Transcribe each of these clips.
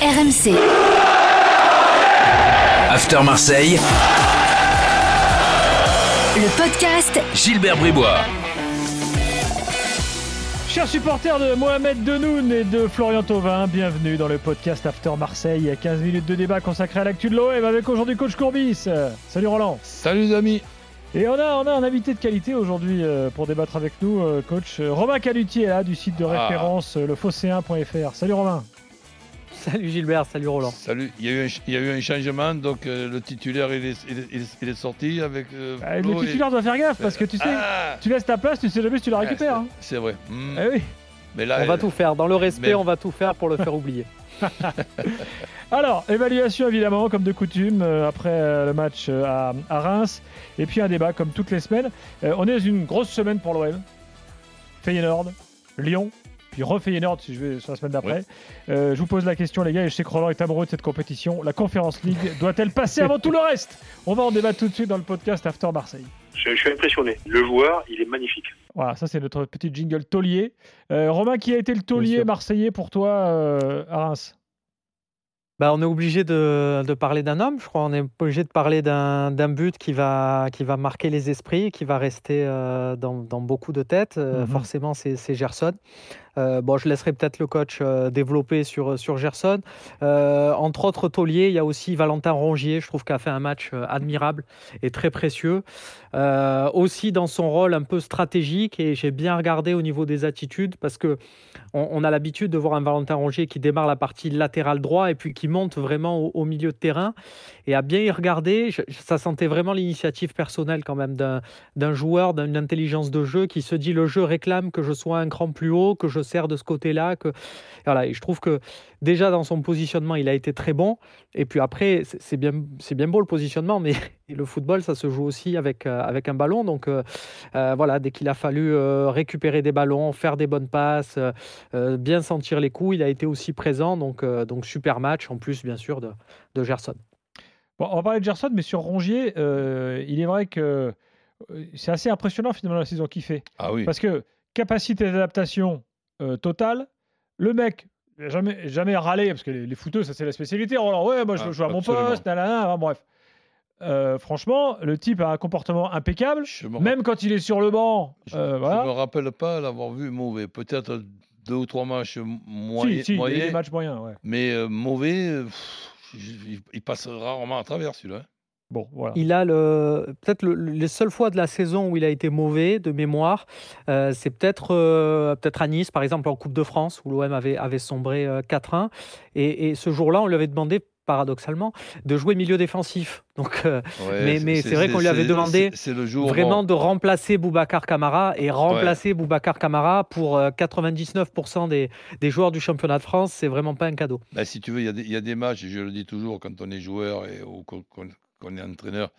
RMC. After Marseille, Le podcast Gilbert Bribois. Chers supporters de Mohamed Denoun et de Florian Thauvin, bienvenue dans le podcast After Marseille. 15 minutes de débat consacré à l'actu de l'OM avec aujourd'hui coach Courbis. Salut Roland. Salut les amis Et on a, on a un invité de qualité aujourd'hui euh, pour débattre avec nous, euh, coach euh, Romain Calutier, là, du site de Ah. référence lefosséen.fr. Salut Romain. Salut Gilbert, salut Roland. Salut, il y a eu un, ch- il y a eu un changement, donc euh, le titulaire il est, il est- il est- il est sorti avec. euh, Ah, le et- titulaire doit faire gaffe parce que tu sais, Ah tu laisses ta place, tu sais jamais si tu la Ah, récupères. hein. c'est- C'est vrai. Eh oui. Mais là, On va elle- tout faire. Dans le respect, mais- on va tout faire pour le faire oublier. Alors, évaluation évidemment, comme de coutume, euh, après euh, le match euh, à, à Reims. Et puis un débat comme toutes les semaines. Euh, on est dans une grosse semaine pour l'OM. Feyenoord, Lyon, puis re-Feyenoord si je vais sur la semaine d'après. Euh, je vous pose la question, les gars, et je sais que Roland est amoureux de cette compétition. La Conference League doit-elle passer avant tout le reste? On va en débattre tout de suite dans le podcast After Marseille. Je, je suis impressionné. Le joueur, il est magnifique. Voilà, ça c'est notre petit jingle taulier. Euh, Romain, qui a été le taulier marseillais pour toi euh, à Reims? Bah, on est obligé de, de parler d'un homme, je crois. On est obligé de parler d'un but qui va, qui va marquer les esprits, qui va rester euh, dans, dans beaucoup de têtes. Mhm. Forcément, c'est c'est Gerson. Euh, bon, je laisserai peut-être le coach euh, développer sur, sur Gerson. Euh, entre autres tauliers, il y a aussi Valentin Rongier, je trouve qu'il a fait un match euh, admirable et très précieux. Euh, aussi dans son rôle un peu stratégique, et j'ai bien regardé au niveau des attitudes, parce que on, on a l'habitude de voir un Valentin Rongier qui démarre la partie latérale droit et puis qui monte vraiment au milieu de terrain. Et à bien y regarder, ça sentait vraiment l'initiative personnelle quand même d'un joueur, d'une intelligence de jeu qui se dit le jeu réclame que je sois un cran plus haut, que je sers de ce côté-là. Que... Voilà, je trouve que déjà dans son positionnement, il a été très bon. Et puis après, c'est bien, bien beau le positionnement, mais le football, ça se joue aussi avec, euh, avec un ballon. Donc euh, euh, voilà, dès qu'il a fallu récupérer des ballons, faire des bonnes passes, bien sentir les coups, il a été aussi présent. Donc, donc super match, en plus bien sûr de, de Gerson. Bon, on va parler de Gerson, mais sur Rongier, euh, il est vrai que euh, c'est assez impressionnant finalement la saison qu'il fait. Ah oui. Parce que capacité d'adaptation euh, totale, le mec, jamais, jamais râlé, parce que les, les footeux, ça c'est la spécialité. Roland, ouais, moi je Ah, veux jouer à mon poste, nanana, enfin, bref. Euh, franchement, le type a un comportement impeccable, même quand il est sur le banc. je- voilà. me rappelle pas l'avoir vu mauvais. Peut-être deux ou trois matchs Si, moyens, si, moyens, des matchs moyens, ouais. mais mauvais. pff, il, il passe rarement à travers celui-là. hein. Bon, voilà. Il a le peut-être le- les seules fois de la saison où il a été mauvais de mémoire, euh, c'est peut-être euh, peut-être à Nice par exemple en Coupe de France où l'OM avait avait sombré euh, 4-1 et, et ce jour-là on lui avait demandé paradoxalement de jouer milieu défensif. Donc euh, Ouais, Mais- mais c'est vrai qu'on lui avait demandé le jour. vraiment de remplacer Boubacar Camara et remplacer Boubacar Camara pour euh, 99% des, des joueurs du championnat de France, c'est vraiment pas un cadeau. Ben, si tu veux, il y, a des- il y a des matchs, et je le dis toujours quand on est joueur et, ou qu'on est entraîneur,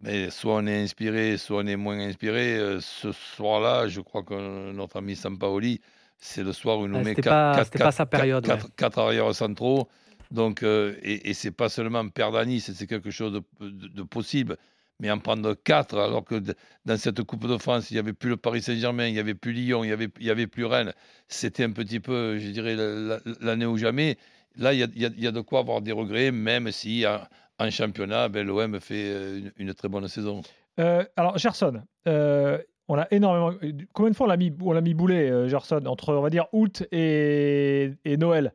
mais soit on est inspiré, soit on est moins inspiré. Euh, ce soir-là, je crois que notre ami Sampaoli, c'est le soir où il nous Ah, met c'était quatre, pas- quatre- c'était pas quatre- sa période, quatre- quatre arrières centraux. Donc, euh, et, et c'est pas seulement perdre à Nice, c'est quelque chose de, possible. Mais en prendre quatre, alors que dans cette Coupe de France, il n'y avait plus le Paris Saint-Germain, il n'y avait plus Lyon, il n'y avait, avait plus Rennes. C'était un petit peu, je dirais, la- la- l'année ou jamais. Là, il y a, de quoi avoir des regrets, même si en, championnat, ben, l'OM fait euh, une, très bonne saison. Euh, alors, Gerson, on a énormément. Combien de fois on l'a mis, mis boulet, Gerson, entre, on va dire, août et Noël?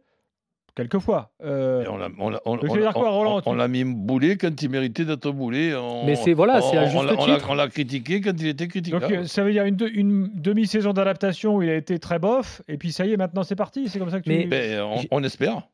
Quelques fois. Euh, on l'a- on on- on on- Roland, on- tu- on l'a mis boulet quand il méritait d'être boulet. On- Mais c'est- voilà, c'est à on- juste on l'a- on l'a- titre. On l'a critiqué quand il était donc, euh, ça veut dire une, de- une demi-saison d'adaptation où il a été très bof, et puis ça y est, maintenant c'est parti. C'est comme ça que tu. Mais- Ben, on, espère.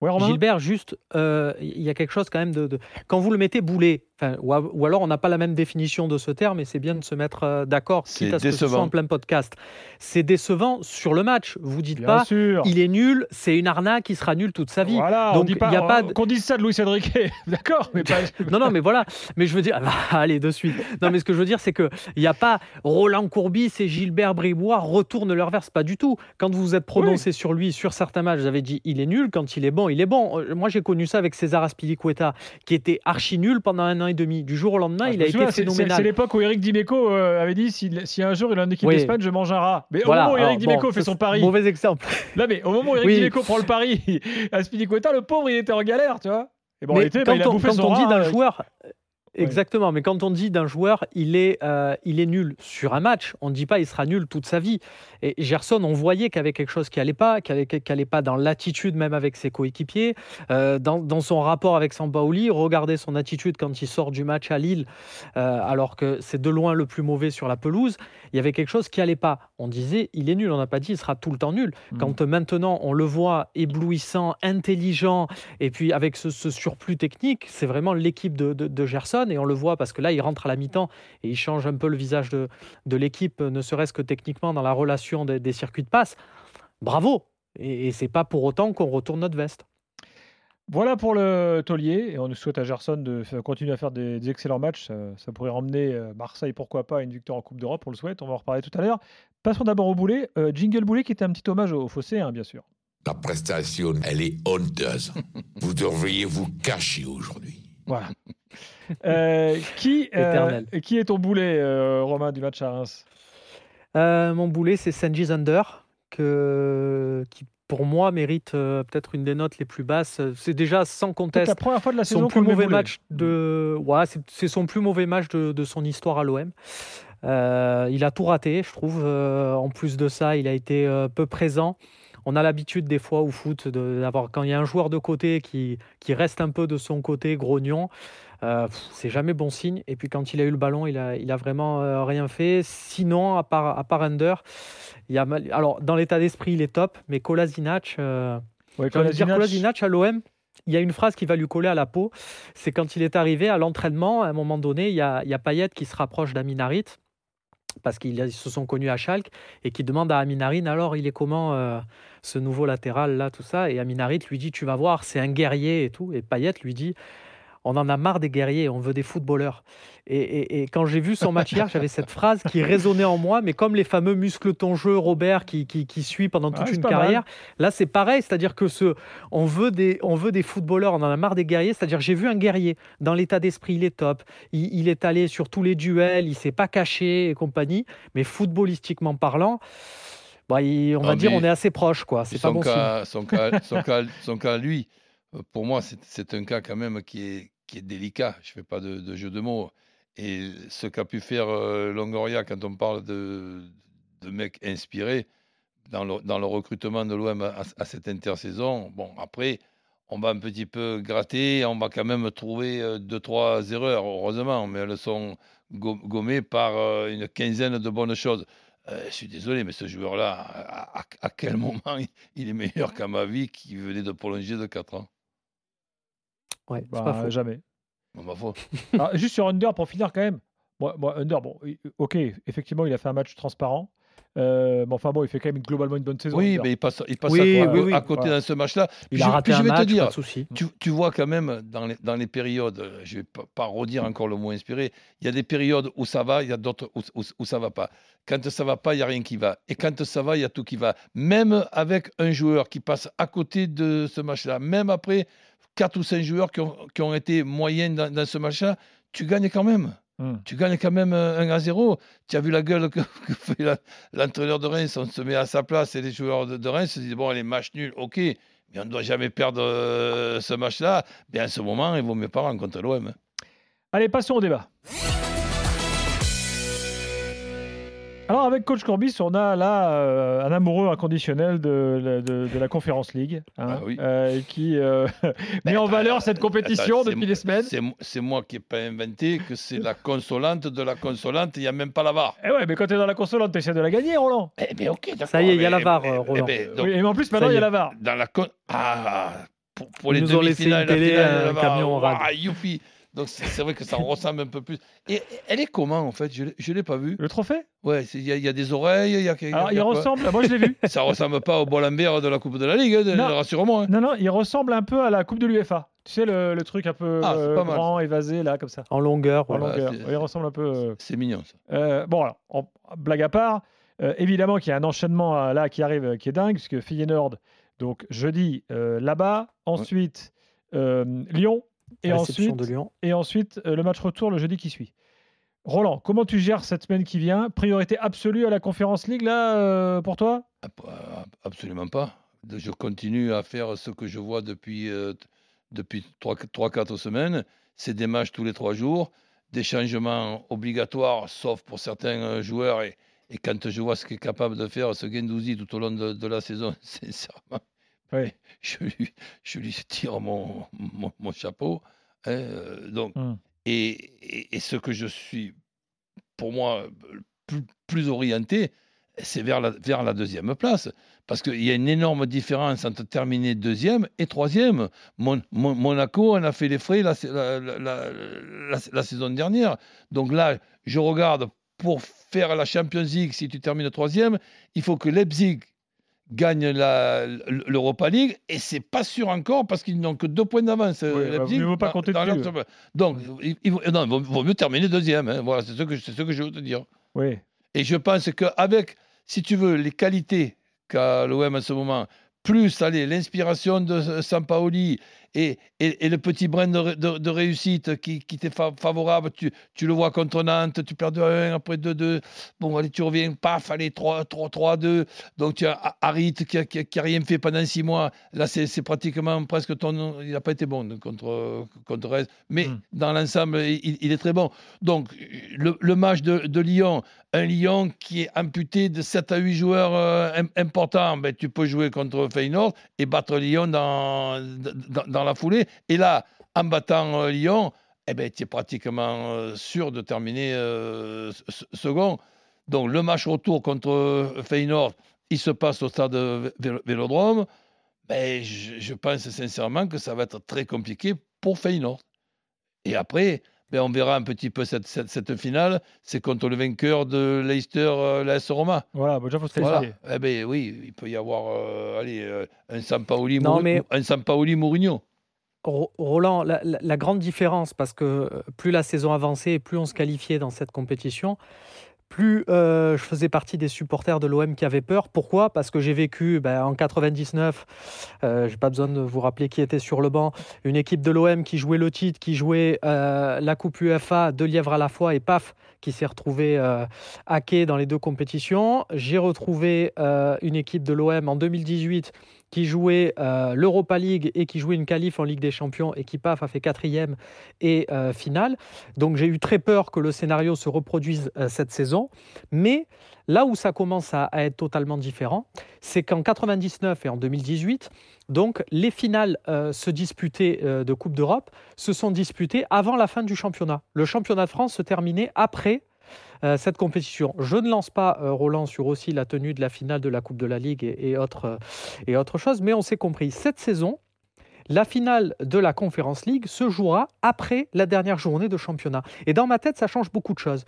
Ouais, Gilbert, juste, euh, il y a quelque chose quand même de. de- Quand vous le mettez boulet, ou, a- ou alors on n'a pas la même définition de ce terme, et c'est bien de se mettre euh, d'accord, C'est quitte à ce que ce soit décevant. en plein podcast. C'est décevant sur le match. Vous dites Bien pas, sûr. il est nul, c'est une arnaque, il sera nul toute sa vie. Voilà, Donc, on dit pas, y a pas de- qu'on dise ça de Louis Cédric, d'accord, mais pas. Non, non, mais voilà. Mais je veux dire, allez, de suite. Non, mais ce que je veux dire, c'est que il n'y a pas Roland Courbis et Gilbert Bribois retournent leur verse, pas du tout. Quand vous vous êtes prononcé sur lui, sur certains matchs, vous avez dit il est nul. Quand il est bon, bon, il est bon. Euh, Moi, j'ai connu ça avec César Aspilicueta, qui était archi nul pendant un an et demi. Du jour au lendemain, Ah, il a été c'est- phénoménal. C'est l'époque où Eric Dimeco euh, avait dit si, si un jour il est en équipe Oui. d'Espagne, je mange un rat. Mais Voilà, au moment où Eric Dimeco bon, fait son pari, Mauvais exemple. là, mais au moment où Eric Oui. Dimeco prend le pari à Spilicueta, le pauvre il était en galère, tu vois. Et bon, mais il était, bah, quand il a on, quand on dit d'un euh, joueur, exactement, mais quand on dit d'un joueur, il est, euh, il est nul sur un match, on ne dit pas il sera nul toute sa vie. Et Gerson, on voyait qu'il y avait quelque chose qui allait pas, qui allait, qui allait pas dans l'attitude même avec ses coéquipiers, euh, dans, dans son rapport avec Sampaoli. Regardez son attitude quand il sort du match à Lille, euh, alors que c'est de loin le plus mauvais sur la pelouse. Il y avait quelque chose qui allait pas. On disait il est nul, on n'a pas dit il sera tout le temps nul. Mm. Quand maintenant on le voit éblouissant, intelligent, et puis avec ce, ce surplus technique, c'est vraiment l'équipe de, de- de Gerson. Et on le voit parce que là, il rentre à la mi-temps et il change un peu le visage de, de l'équipe, ne serait-ce que techniquement dans la relation des, des circuits de passe. Bravo Et, et c'est pas pour autant qu'on retourne notre veste. Voilà pour le taulier. Et on souhaite à Gerson de continuer à faire des, des excellents matchs. Ça, ça pourrait emmener euh, Marseille, pourquoi pas, à une victoire en Coupe d'Europe. On le souhaite. On va en reparler tout à l'heure. Passons d'abord au boulet. Euh, Jingle Boulet qui était un petit hommage au, au fossé, hein, bien sûr. Ta prestation, elle est honteuse. vous devriez vous cacher aujourd'hui. Voilà. Euh, qui, euh, qui est ton boulet, euh, Romain, du match à Reims? Mon boulet, c'est Sanji Zander, que, qui pour moi mérite peut-être une des notes les plus basses. C'est déjà sans C'est conteste la première fois de la saison son qu'on plus mauvais match de ouais, c'est- son plus mauvais match de, de son histoire à l'OM. Il a tout raté, je trouve. En plus de ça, il a été peu présent. On a l'habitude des fois au foot de- d'avoir quand il y a un joueur de côté qui, qui reste un peu de son côté grognon. euh, c'est jamais bon signe. Et puis quand il a eu le ballon, il a, il a vraiment euh, rien fait. Sinon, à part, à part Under, il y a mal- alors dans l'état d'esprit, il est top, mais Kolasinac, euh, Ouais, dire Kolasinac- Kolasinac à l'OM, il y a une phrase qui va lui coller à la peau. C'est quand il est arrivé à l'entraînement, à un moment donné, il y a, il y a Payet qui se rapproche d'Aminarit parce qu'ils ils se sont connus à Schalke et qui demande à Aminarin alors il est comment euh, ce nouveau latéral là tout ça? Et Aminarit lui dit tu vas voir c'est un guerrier et tout et Payet lui dit on en a marre des guerriers, on veut des footballeurs. Et, et- et quand j'ai vu son match hier, j'avais cette phrase qui résonnait en moi, mais comme les fameux muscles ton jeu, Robert, qui, qui, qui suit pendant toute Ah, une mal. carrière, là c'est pareil, c'est-à-dire que ce, on, veut des, on veut des footballeurs, on en a marre des guerriers, c'est-à-dire j'ai vu un guerrier, dans l'état d'esprit il est top, il, il est allé sur tous les duels, il s'est pas caché et compagnie, mais footballistiquement parlant, bah, il- on Non, va dire on est assez proche, quoi, c'est pas son, bon signe. son, cas, son, cas, son cas, lui, pour moi, c'est- un cas quand même qui est, qui est délicat. Je ne fais pas de, de jeu de mots. Et ce qu'a pu faire euh, Longoria quand on parle de, de mecs inspirés dans le, dans le recrutement de l'OM à, cette intersaison, bon, après, on va un petit peu gratter, on va quand même trouver euh, deux, trois erreurs, heureusement, mais elles sont go- gommées par euh, une quinzaine de bonnes choses. Euh, je suis désolé, mais ce joueur-là, à, quel moment il est meilleur qu'à ma vie qui venait de prolonger de 4 ans? Ouais, c'est Bah, pas faux. jamais. Bon, foi. Ah, juste sur Under pour finir quand même. Moi, moi, Under, bon, ok, effectivement, il a fait un match transparent. Euh, mais enfin bon, il fait quand même globalement une bonne saison. Oui, Under. mais il passe, il passe Oui, à, co- oui, oui. à côté Voilà. dans ce match-là. Il Puis a je- raté puis je un vais match, te dire, pas de souci. tu, tu vois quand même dans les, dans les périodes, euh, je ne vais pas, pas redire encore le mot inspiré, il y a des périodes où ça va, il y a d'autres où, où, où ça va pas. Quand ça va pas, il n'y a rien qui va. Et quand ça va, il y a tout qui va. Même avec un joueur qui passe à côté de ce match-là, même après quatre ou cinq joueurs qui ont, qui ont été moyens dans, dans ce match-là, tu gagnes quand même. Hmm. Tu gagnes quand même euh, 1 à 0. Tu as vu la gueule que, que fait l'entraîneur de Reims. On se met à sa place et les joueurs de, de Reims se disent Bon, les matchs nuls, ok, mais on ne doit jamais perdre euh, ce match-là. Bien, à ce moment, il vaut mieux pas rencontrer l'OM. Allez, passons au débat. Alors avec Coach Corbis, on a là euh, un amoureux inconditionnel de, la- de- de la Conférence League, hein, Ah oui. euh, qui euh, met en valeur cette compétition Attends, depuis des semaines. C'est mo- c'est moi qui n'ai pas inventé que c'est la consolante de la consolante. Il n'y a même pas la VAR. Eh ouais, mais quand tu es dans la console, tu essaies de la gagner, Roland. Eh bien, ok. Ça y est, il y a la VAR, mais- mais- Roland. mais- donc, oui, et en plus, maintenant, il y y a la VAR. dans la con- ah, pour, pour Ils les nous ont laissé demi-finales, la télé, finale, un la VAR, camion en rade. ouah, youpi. Donc c'est vrai que ça ressemble un peu plus. Et elle est comment en fait? Je ne l'ai pas vue. Le trophée? Ouais, il y, a- il y a des oreilles, il y a, il y a- Alors, il y a ressemble, moi je l'ai vu. Ça ressemble pas au Bolambert de la Coupe de la Ligue, hein, Non. rassure-moi. hein. Non, non, il ressemble un peu à la Coupe de l'UFA. Tu sais, le, le truc un peu Ah, euh, grand, évasé, là, comme ça. En longueur, En voilà. Longueur. il ressemble un peu. euh, C'est mignon ça. Euh, bon, alors, en- blague à part, euh, évidemment qu'il y a un enchaînement euh, là qui arrive euh, qui est dingue, puisque Feyenoord Donc jeudi euh, là-bas, ensuite euh, Lyon et ensuite, de Lyon. et ensuite euh, le match retour le jeudi qui suit. Roland, comment tu gères cette semaine qui vient? Priorité absolue à la Conférence League là euh, pour toi? Ah, pas- Absolument pas. Je continue à faire ce que je vois depuis, euh, depuis 3-4 semaines. C'est des matchs tous les trois jours, des changements obligatoires, sauf pour certains euh, joueurs. Et, et quand je vois ce qu'est capable de faire ce Gendouzi tout au long de, de la saison, sincèrement, Oui. je lui, je lui tire mon, mon, mon chapeau. hein, euh, donc, Hmm. et, et- et ce que je suis, pour moi, plus, plus orienté, c'est vers la, vers la deuxième place. Parce qu'il y a une énorme différence entre terminer deuxième et troisième. Mon- Mon- Monaco en a fait les frais la- la- la saison dernière. Donc là, je regarde pour faire la Champions League, si tu termines troisième, il faut que Leipzig gagne l'Europa League et c'est pas sûr encore parce qu'ils n'ont que deux points d'avance. Oui, bah, Leipzig, mieux vaut pas dans- compter dans dessus. leur- Donc, il, il vaut- non, il vaut, vaut mieux terminer deuxième. hein. Voilà, c'est ce, que, c'est ce que je veux te dire. Oui. Et je pense qu'avec, si tu veux, les qualités qu'a l'OM en ce moment, plus l'inspiration de Sampaoli et, et, et le petit brin de, de- de réussite qui, qui t'est fa- favorable, tu, tu le vois contre Nantes, tu perds 2-1, après 2-2, bon, allez, tu reviens, paf, allez, 3-3-2, donc tu as Harit qui n'a qui a- qui a rien fait pendant six mois, là c'est pratiquement presque ton... Il n'a pas été bon contre, contre Rennes, mais Mm. dans l'ensemble, il, il est très bon. Donc, le, le match de, de Lyon, un Lyon qui est amputé de 7 à 8 joueurs euh, im- importants, ben, tu peux jouer contre Feyenoord et battre Lyon dans, dans, dans la foulée. Et là, en battant euh, Lyon, eh ben, tu es pratiquement euh, sûr de terminer euh, second. Donc, le match retour contre Feyenoord, il se passe au stade Vélo- Vélodrome. Ben, je, je pense sincèrement que ça va être très compliqué pour Feyenoord. Et après, ben, on verra un petit peu cette, cette, cette finale. C'est contre le vainqueur de Leicester, euh, l'AS Roma. Voilà, bon, déjà faut se Voilà. Eh ben, oui, il peut y avoir euh, allez, euh, un Sampaoli, Non, Mouri- mais- un Sampaoli Mourinho. Ro- Roland, la, grande différence, parce que euh, plus la saison avançait et plus on se qualifiait dans cette compétition, plus euh, je faisais partie des supporters de l'OM qui avaient peur. Pourquoi? Parce que j'ai vécu ben, en 99, euh, j'ai pas besoin de vous rappeler qui était sur le banc, une équipe de l'OM qui jouait le titre, qui jouait euh, la Coupe UEFA, deux lièvres à la fois, et paf, qui s'est retrouvée euh, hackée dans les deux compétitions. J'ai retrouvé une équipe de l'OM en 2018 qui jouait euh, l'Europa League et qui jouait une qualif en Ligue des Champions et qui, paf, a fait quatrième et euh, finale. Donc j'ai eu très peur que le scénario se reproduise euh, cette saison. Mais là où ça commence à, à être totalement différent, c'est qu'en 99 et en 2018, donc les finales se disputaient de Coupe d'Europe se sont disputées avant la fin du championnat. Le championnat de France se terminait après cette compétition. Je ne lance pas, euh, Roland, sur aussi la tenue de la finale de la Coupe de la Ligue et, et autre, euh, chose, mais on s'est compris. Cette saison, la finale de la Conference League se jouera après la dernière journée de championnat. Et dans ma tête, ça change beaucoup de choses.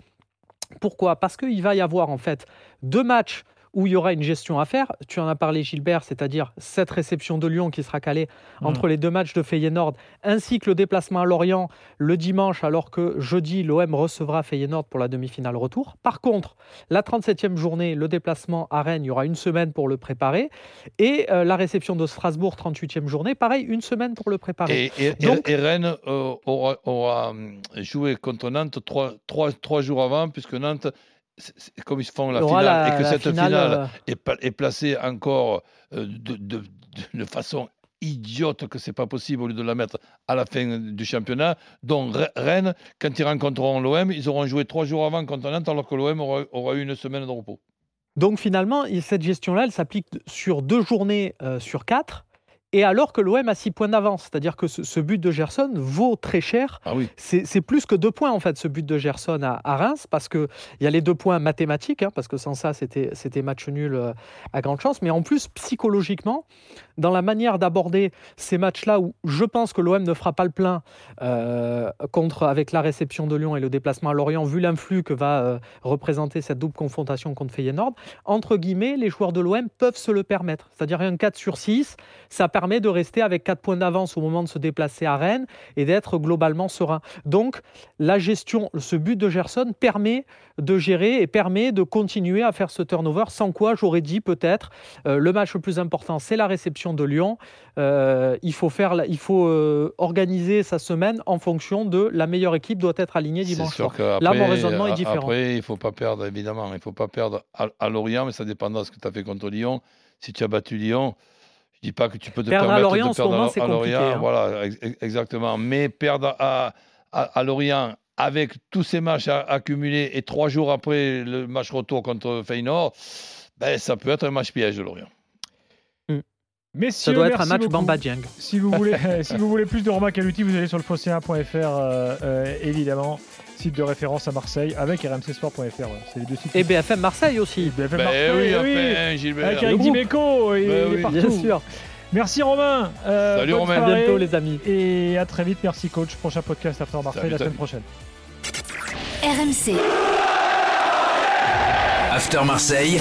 Pourquoi? Parce qu'il va y avoir en fait deux matchs où il y aura une gestion à faire. Tu en as parlé, Gilbert, c'est-à-dire cette réception de Lyon qui sera calée entre les deux matchs de Feyenoord, ainsi que le déplacement à Lorient le dimanche, alors que jeudi, l'OM recevra Feyenoord pour la demi-finale retour. Par contre, la 37e journée, le déplacement à Rennes, il y aura une semaine pour le préparer. Et euh, la réception de Strasbourg, 38e journée, pareil, une semaine pour le préparer. Et, Donc- et Rennes euh, aura, aura, hum, joué contre Nantes trois, trois, trois jours avant, puisque Nantes, comme ils font la finale, la- et que cette finale, finale, euh, est, placée encore euh, de, de- de façon idiote que c'est pas possible au lieu de la mettre à la fin du championnat. Donc Re- Rennes, quand ils rencontreront l'OM, ils auront joué trois jours avant contre Nantes, alors que l'OM aura, aura eu une semaine de repos. Donc finalement, cette gestion-là, elle s'applique sur deux journées euh, sur quatre. Et alors que l'OM a six points d'avance, c'est-à-dire que ce, ce but de Gerson vaut très cher. Ah oui. C'est plus que deux points en fait, ce but de Gerson à, à Reims, parce qu'il y a les deux points mathématiques, hein, parce que sans ça, c'était c'était match nul euh, à grande chance. Mais en plus, psychologiquement, dans la manière d'aborder ces matchs-là, où je pense que l'OM ne fera pas le plein euh, contre, avec la réception de Lyon et le déplacement à Lorient, vu l'influx que va euh, représenter cette double confrontation contre Feyenoord, entre guillemets, les joueurs de l'OM peuvent se le permettre. C'est-à-dire un 4 sur 6, ça permet de rester avec 4 points d'avance au moment de se déplacer à Rennes et d'être globalement serein. Donc la gestion, ce but de Gerson permet de gérer et permet de continuer à faire ce turnover, sans quoi j'aurais dit peut-être euh, le match le plus important, c'est la réception de Lyon. Euh, il faut, faire, il faut euh, organiser sa semaine en fonction de la meilleure équipe doit être alignée dimanche soir. Là, mon raisonnement est différent. Après, il ne faut pas perdre, évidemment, il ne faut pas perdre à, à Lorient, mais ça dépendra de ce que tu as fait contre Lyon. Si tu as battu Lyon, je dis pas que tu peux te perdre permettre à Lorient, de perdre en ce moment, à Lorient. Hein. Voilà, ex exactement. Mais perdre à, à, à, Lorient avec tous ces matchs accumulés et trois jours après le match retour contre Feyenoord, ben, ça peut être un match piège de Lorient. Ça doit être un match beaucoup. Bamba Dieng. Si vous voulez, si vous voulez plus de Romain Caluti, vous allez sur le fosséen.fr euh, euh, évidemment, site de référence à Marseille avec rmcsport.fr. C'est les deux sites. Et BFM Marseille aussi. BFM Ben Marseille, oui, oui. enfin, Gilbert. Avec Eric Dimeco, il est oui. partout. Bien sûr. Merci Romain. Euh, Salut, Romain. À bientôt les amis. Et à très vite. Merci coach. Prochain podcast After Marseille Salut, la semaine prochaine. RMC, After Marseille,